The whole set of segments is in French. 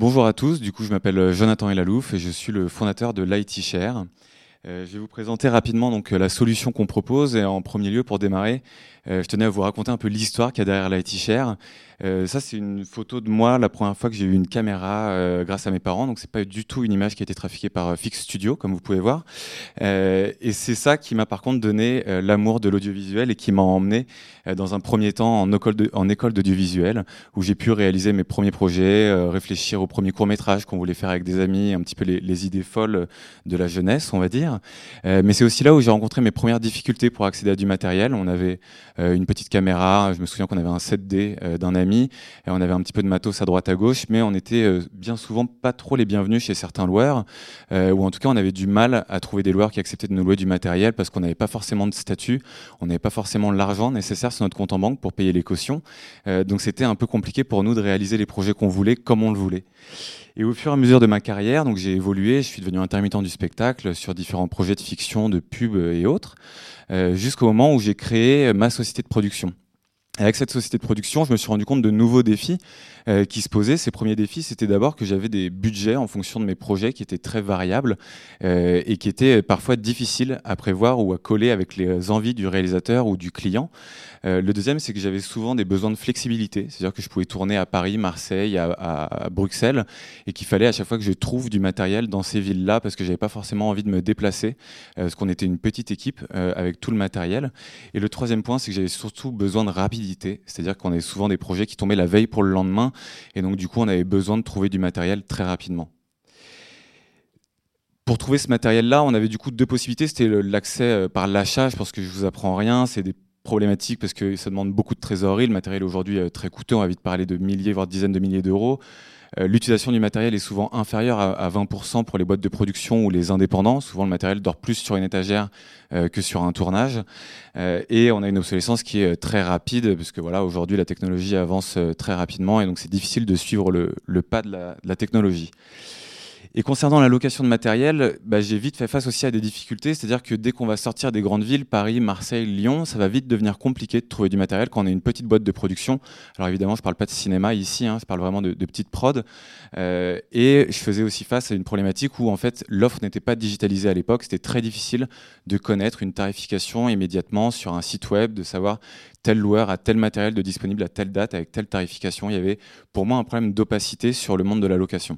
bonjour à tous, du coup je m'appelle Jonathan Elalouf et je suis le fondateur de l'IT Share. Euh, je vais vous présenter rapidement donc la solution qu'on propose et en premier lieu pour démarrer, je tenais à vous raconter un peu l'histoire qu'il y a derrière l'IT Share. Euh, ça, c'est une photo de moi la première fois que j'ai eu une caméra euh, grâce à mes parents. Donc, c'est pas du tout une image qui a été trafiquée par euh, Fix Studio, comme vous pouvez voir. et c'est ça qui m'a par contre donné l'amour de l'audiovisuel et qui m'a emmené dans un premier temps en école, de, d'audiovisuel, où j'ai pu réaliser mes premiers projets, réfléchir aux premiers courts métrages qu'on voulait faire avec des amis, un petit peu les idées folles de la jeunesse, on va dire. Mais c'est aussi là où j'ai rencontré mes premières difficultés pour accéder à du matériel. On avait une petite caméra. Je me souviens qu'on avait un 7D d'un ami et on avait un petit peu de matos à droite à gauche, mais on était euh, bien souvent pas trop les bienvenus chez certains loueurs, euh, ou en tout cas on avait du mal à trouver des loueurs qui acceptaient de nous louer du matériel parce qu'on n'avait pas forcément de statut, on n'avait pas forcément l'argent nécessaire sur notre compte en banque pour payer les cautions. Euh, donc c'était un peu compliqué pour nous de réaliser les projets qu'on voulait comme on le voulait. Et au fur et à mesure de ma carrière, donc j'ai évolué, je suis devenu intermittent du spectacle sur différents projets de fiction, de pub et autres, jusqu'au moment où j'ai créé ma société de production. Avec cette société de production, je me suis rendu compte de nouveaux défis euh, qui se posaient. Ces premiers défis, c'était d'abord que j'avais des budgets en fonction de mes projets qui étaient très variables euh, et qui étaient parfois difficiles à prévoir ou à coller avec les envies du réalisateur ou du client. Euh, le deuxième, c'est que j'avais souvent des besoins de flexibilité, c'est-à-dire que je pouvais tourner à Paris, Marseille, à, à, Bruxelles, et qu'il fallait à chaque fois que je trouve du matériel dans ces villes-là, parce que j'avais pas forcément envie de me déplacer, parce qu'on était une petite équipe avec tout le matériel. Et le troisième point, c'est que j'avais surtout besoin de rapidité c'est-à-dire qu'on avait souvent des projets qui tombaient la veille pour le lendemain, et donc du coup on avait besoin de trouver du matériel très rapidement. Pour trouver ce matériel-là, on avait du coup deux possibilités. C'était l'accès euh, par l'achat, je pense que je vous apprends rien, c'est des problématiques parce que ça demande beaucoup de trésorerie. Le matériel aujourd'hui est très coûteux, on va vite parler de milliers, voire dizaines de milliers d'euros. Euh, l'utilisation du matériel est souvent inférieure à, 20% pour les boîtes de production ou les indépendants. Souvent, le matériel dort plus sur une étagère euh, que sur un tournage. Euh, et on a une obsolescence qui est très rapide, puisque voilà, aujourd'hui, la technologie avance très rapidement et donc c'est difficile de suivre le, pas de la technologie. Et concernant la location de matériel, bah, j'ai vite fait face aussi à des difficultés, c'est-à-dire que dès qu'on va sortir des grandes villes, Paris, Marseille, Lyon, ça va vite devenir compliqué de trouver du matériel quand on est une petite boîte de production. Alors évidemment, je ne parle pas de cinéma ici, hein, je parle vraiment de, petites prod. Euh, et je faisais aussi face à une problématique où en fait l'offre n'était pas digitalisée à l'époque. C'était très difficile de connaître une tarification immédiatement sur un site web, de savoir tel loueur a tel matériel de disponible à telle date avec telle tarification. Il y avait pour moi un problème d'opacité sur le monde de la location.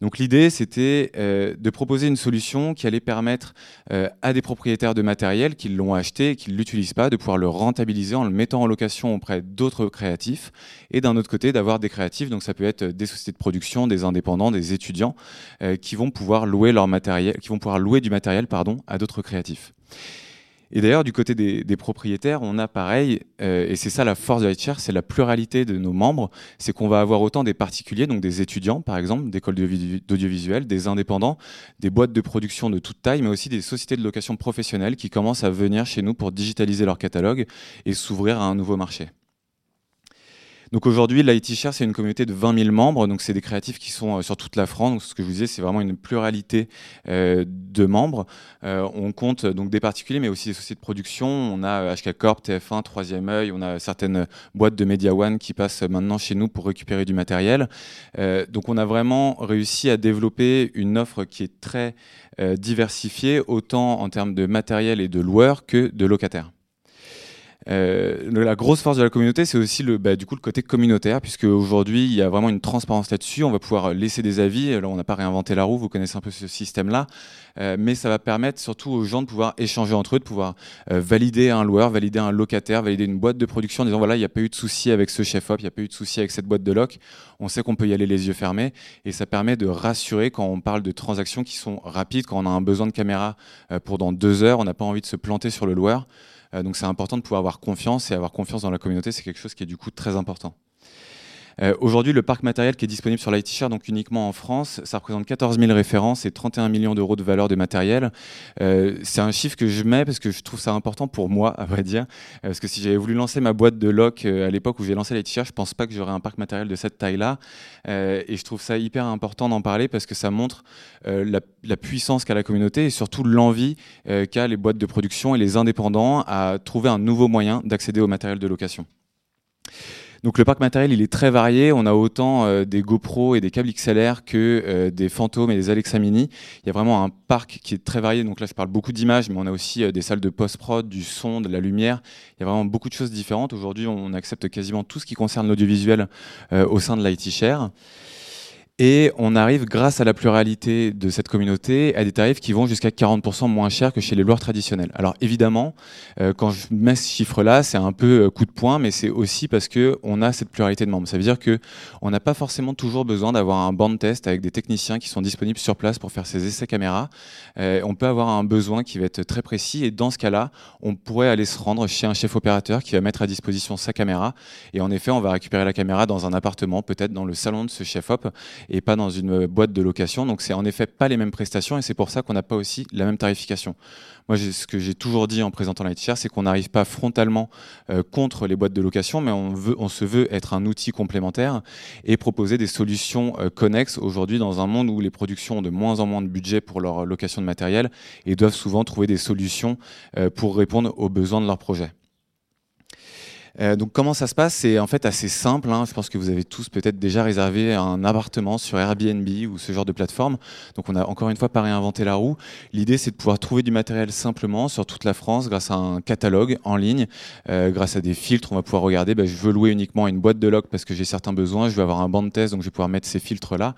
Donc l'idée, c'était euh, de proposer une solution qui allait permettre euh, à des propriétaires de matériel qui l'ont acheté et qui ne l'utilisent pas, de pouvoir le rentabiliser en le mettant en location auprès d'autres créatifs, et d'un autre côté, d'avoir des créatifs, donc ça peut être des sociétés de production, des indépendants, des étudiants, euh, qui vont pouvoir louer leur matériel, qui vont pouvoir louer du matériel, pardon, à d'autres créatifs. Et d'ailleurs, du côté des, propriétaires, on a pareil, euh, et c'est ça la force de Lightshare, c'est la pluralité de nos membres, c'est qu'on va avoir autant des particuliers, donc des étudiants par exemple, d'écoles d'audiovisuel, des indépendants, des boîtes de production de toute taille, mais aussi des sociétés de location professionnelles qui commencent à venir chez nous pour digitaliser leur catalogue et s'ouvrir à un nouveau marché. Donc aujourd'hui, l'IT Share, c'est une communauté de 20 000 membres. Donc c'est des créatifs qui sont euh, sur toute la France. Donc ce que je vous disais, c'est vraiment une pluralité euh, de membres. Euh, on compte donc des particuliers, mais aussi des sociétés de production. On a HK Corp, TF1, Troisième œil. On a certaines boîtes de Media One qui passent maintenant chez nous pour récupérer du matériel. donc on a vraiment réussi à développer une offre qui est très diversifiée, autant en termes de matériel et de loueurs que de locataires. Euh, la grosse force de la communauté, c'est aussi le, bah, du coup, le côté communautaire, puisque aujourd'hui, il y a vraiment une transparence là-dessus. On va pouvoir laisser des avis. On n'a pas réinventé la roue, vous connaissez un peu ce système-là, euh, mais ça va permettre surtout aux gens de pouvoir échanger entre eux, de pouvoir euh, valider un loueur, valider un locataire, valider une boîte de production en disant voilà, il n'y a pas eu de souci avec ce chef-op, il n'y a pas eu de souci avec cette boîte de loc. On sait qu'on peut y aller les yeux fermés, et ça permet de rassurer quand on parle de transactions qui sont rapides, quand on a un besoin de caméra pour dans deux heures, on n'a pas envie de se planter sur le loueur. Euh, donc c'est important de pouvoir avoir confiance et avoir confiance dans la communauté, c'est quelque chose qui est du coup très important. Euh, aujourd'hui, le parc matériel qui est disponible sur l'IT donc uniquement en France, ça représente 14 000 références et 31 millions d'euros de valeur de matériel. Euh, c'est un chiffre que je mets parce que je trouve ça important pour moi, à vrai dire. parce que si j'avais voulu lancer ma boîte de loc à l'époque où j'ai lancé l'IT je pense pas que j'aurais un parc matériel de cette taille-là. et je trouve ça hyper important d'en parler parce que ça montre la, la, puissance qu'a la communauté et surtout l'envie qu'a les boîtes de production et les indépendants à trouver un nouveau moyen d'accéder au matériel de location. Donc le parc matériel, il est très varié. On a autant euh, des GoPro et des câbles XLR que euh, des fantômes et des Alexa Mini. Il y a vraiment un parc qui est très varié. Donc là, je parle beaucoup d'images, mais on a aussi euh, des salles de post-prod, du son, de la lumière. Il y a vraiment beaucoup de choses différentes. Aujourd'hui, on accepte quasiment tout ce qui concerne l'audiovisuel au sein de l'IT Share. Et on arrive, grâce à la pluralité de cette communauté, à des tarifs qui vont jusqu'à 40% moins chers que chez les loueurs traditionnels. Alors évidemment, euh, quand je mets ce chiffre-là, c'est un peu euh, coup de poing, mais c'est aussi parce que on a cette pluralité de membres. Ça veut dire que on n'a pas forcément toujours besoin d'avoir un banc de test avec des techniciens qui sont disponibles sur place pour faire ces essais caméra. Euh, on peut avoir un besoin qui va être très précis, et dans ce cas-là, on pourrait aller se rendre chez un chef opérateur qui va mettre à disposition sa caméra. Et en effet, on va récupérer la caméra dans un appartement, peut-être dans le salon de ce chef op et pas dans une boîte de location. Donc c'est en effet pas les mêmes prestations et c'est pour ça qu'on n'a pas aussi la même tarification. Moi, ce que j'ai toujours dit en présentant l'ITR, c'est qu'on n'arrive pas frontalement euh, contre les boîtes de location, mais on se veut être un outil complémentaire et proposer des solutions euh, connexes aujourd'hui dans un monde où les productions ont de moins en moins de budget pour leur location de matériel et doivent souvent trouver des solutions euh, pour répondre aux besoins de leur projet. Euh, donc comment ça se passe? C'est en fait assez simple. Hein. Je pense que vous avez tous peut-être déjà réservé un appartement sur Airbnb ou ce genre de plateforme. Donc on a encore une fois pas réinventé la roue. L'idée c'est de pouvoir trouver du matériel simplement sur toute la France grâce à un catalogue en ligne, euh, grâce à des filtres. On va pouvoir regarder. Ben, je veux louer uniquement une boîte de log parce que j'ai certains besoins. Je veux avoir un banc de test donc je vais pouvoir mettre ces filtres là.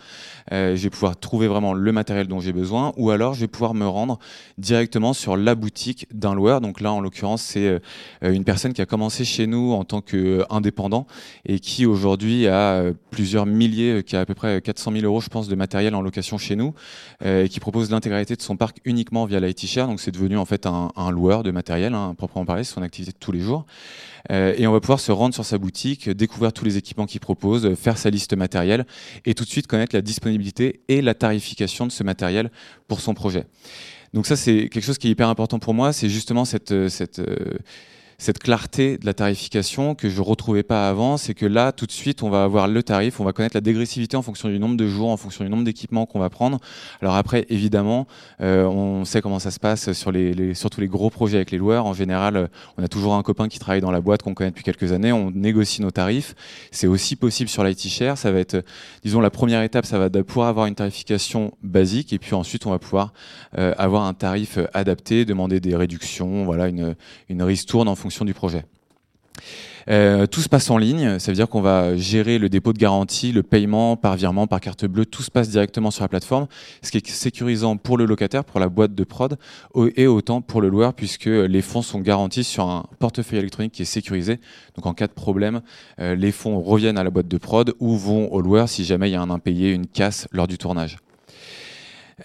Euh, je vais pouvoir trouver vraiment le matériel dont j'ai besoin ou alors je vais pouvoir me rendre directement sur la boutique d'un loueur. Donc là en l'occurrence c'est une personne qui a commencé chez nous en tant qu'indépendant et qui aujourd'hui a euh, plusieurs milliers, euh, qui a à peu près 400 000 euros, je pense, de matériel en location chez nous, euh, et qui propose l'intégralité de son parc uniquement via l'IT Share. Donc c'est devenu en fait un, loueur de matériel, hein, proprement parler, c'est son activité de tous les jours. et on va pouvoir se rendre sur sa boutique, découvrir tous les équipements qu'il propose, faire sa liste matérielle et tout de suite connaître la disponibilité et la tarification de ce matériel pour son projet. Donc ça, c'est quelque chose qui est hyper important pour moi, c'est justement cette cette clarté de la tarification que je ne retrouvais pas avant, c'est que là, tout de suite, on va avoir le tarif, on va connaître la dégressivité en fonction du nombre de jours, en fonction du nombre d'équipements qu'on va prendre. Alors après, évidemment, euh, on sait comment ça se passe sur les, surtout les gros projets avec les loueurs. En général, euh, on a toujours un copain qui travaille dans la boîte qu'on connaît depuis quelques années, on négocie nos tarifs. C'est aussi possible sur l'IT Share. Ça va être, disons, la première étape, ça va de pouvoir avoir une tarification basique et puis ensuite, on va pouvoir euh, avoir un tarif adapté, demander des réductions, voilà, une, une ristourne fonction du projet. Euh, tout se passe en ligne, ça veut dire qu'on va gérer le dépôt de garantie, le paiement par virement, par carte bleue, tout se passe directement sur la plateforme, ce qui est sécurisant pour le locataire, pour la boîte de prod, et autant pour le loueur, puisque les fonds sont garantis sur un portefeuille électronique qui est sécurisé. Donc en cas de problème, euh, les fonds reviennent à la boîte de prod ou vont au loueur si jamais il y a un impayé, une casse lors du tournage.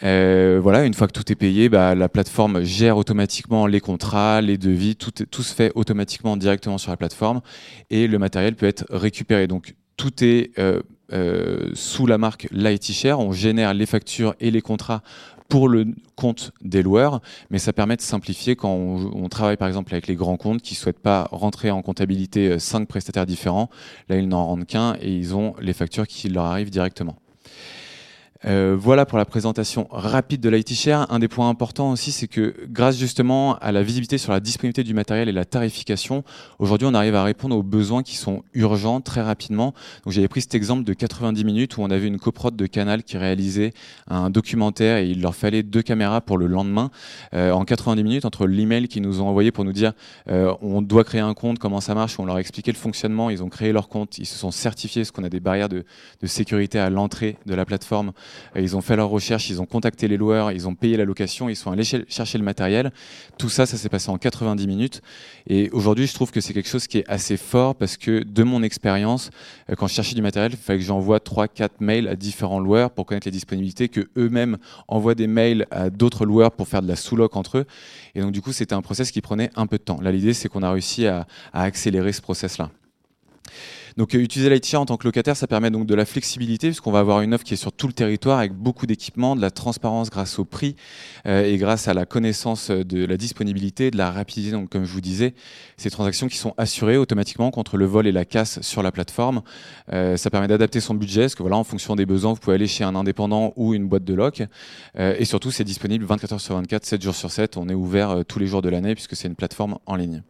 Euh, voilà, une fois que tout est payé, bah, la plateforme gère automatiquement les contrats, les devis, tout, tout, se fait automatiquement directement sur la plateforme et le matériel peut être récupéré. Donc tout est euh, euh, sous la marque Lighty Share. On génère les factures et les contrats pour le compte des loueurs, mais ça permet de simplifier quand on, on travaille par exemple avec les grands comptes qui ne souhaitent pas rentrer en comptabilité cinq prestataires différents. Là, ils n'en rendent qu'un et ils ont les factures qui leur arrivent directement. Euh, voilà pour la présentation rapide de l'IT Share. Un des points importants aussi, c'est que grâce justement à la visibilité sur la disponibilité du matériel et la tarification, aujourd'hui on arrive à répondre aux besoins qui sont urgents très rapidement. Donc j'avais pris cet exemple de 90 minutes où on avait une coprode de Canal qui réalisait un documentaire et il leur fallait deux caméras pour le lendemain. Euh, en 90 minutes, entre l'email qu'ils nous ont envoyé pour nous dire euh, on doit créer un compte, comment ça marche, on leur a expliqué le fonctionnement, ils ont créé leur compte, ils se sont certifiés, parce qu'on a des barrières de, de sécurité à l'entrée de la plateforme. Ils ont fait leurs recherches, ils ont contacté les loueurs, ils ont payé la location, ils sont allés chercher le matériel. Tout ça, ça s'est passé en 90 minutes. Et aujourd'hui, je trouve que c'est quelque chose qui est assez fort parce que de mon expérience, euh, quand je cherchais du matériel, il fallait que j'envoie 3-4 mails à différents loueurs pour connaître les disponibilités, que eux-mêmes envoient des mails à d'autres loueurs pour faire de la sous-loc entre eux. Et donc, du coup, c'était un process qui prenait un peu de temps. Là, l'idée, c'est qu'on a réussi à accélérer ce process-là. Donc euh, utiliser l'IT en tant que locataire, ça permet donc de la flexibilité puisqu'on va avoir une offre qui est sur tout le territoire avec beaucoup d'équipements, de la transparence grâce au prix euh, et grâce à la connaissance de la disponibilité, de la rapidité. Donc comme je vous disais, ces transactions qui sont assurées automatiquement contre le vol et la casse sur la plateforme. Euh, ça permet d'adapter son budget parce que voilà, en fonction des besoins, vous pouvez aller chez un indépendant ou une boîte de loc. et surtout, c'est disponible 24 heures sur 24, 7 jours sur 7. On est ouvert tous les jours de l'année puisque c'est une plateforme en ligne.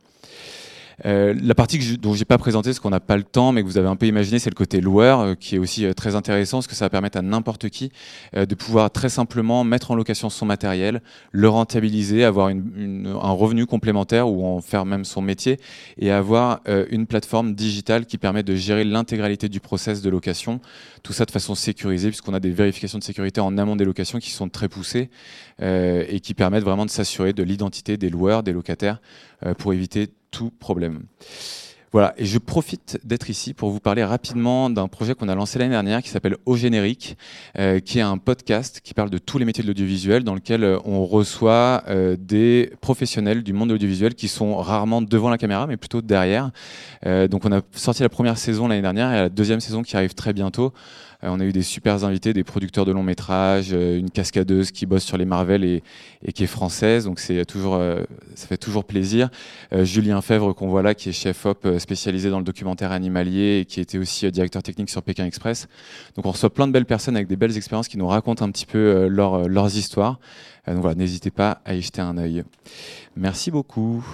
Euh, la partie que je, dont j'ai pas présenté, ce qu'on n'a pas le temps, mais que vous avez un peu imaginé, c'est le côté loueur, euh, qui est aussi euh, très intéressant, parce que ça va permettre à n'importe qui de pouvoir très simplement mettre en location son matériel, le rentabiliser, avoir une, un revenu complémentaire ou en faire même son métier, et avoir une plateforme digitale qui permet de gérer l'intégralité du process de location, tout ça de façon sécurisée, puisqu'on a des vérifications de sécurité en amont des locations qui sont très poussées et qui permettent vraiment de s'assurer de l'identité des loueurs, des locataires, pour éviter tout problème. Voilà, et je profite d'être ici pour vous parler rapidement d'un projet qu'on a lancé l'année dernière qui s'appelle Au Générique, euh, qui est un podcast qui parle de tous les métiers de l'audiovisuel, dans lequel euh, on reçoit euh, des professionnels du monde de l'audiovisuel qui sont rarement devant la caméra, mais plutôt derrière. donc on a sorti la première saison l'année dernière et la deuxième saison qui arrive très bientôt. On a eu des super invités, des producteurs de longs métrages, une cascadeuse qui bosse sur les Marvel et, qui est française, donc c'est toujours, ça fait toujours plaisir. Julien Fèvre qu'on voit là, qui est chef op spécialisé dans le documentaire animalier et qui était aussi directeur technique sur Pékin Express. Donc on reçoit plein de belles personnes avec des belles expériences qui nous racontent un petit peu leurs histoires. donc voilà, n'hésitez pas à y jeter un œil. Merci beaucoup.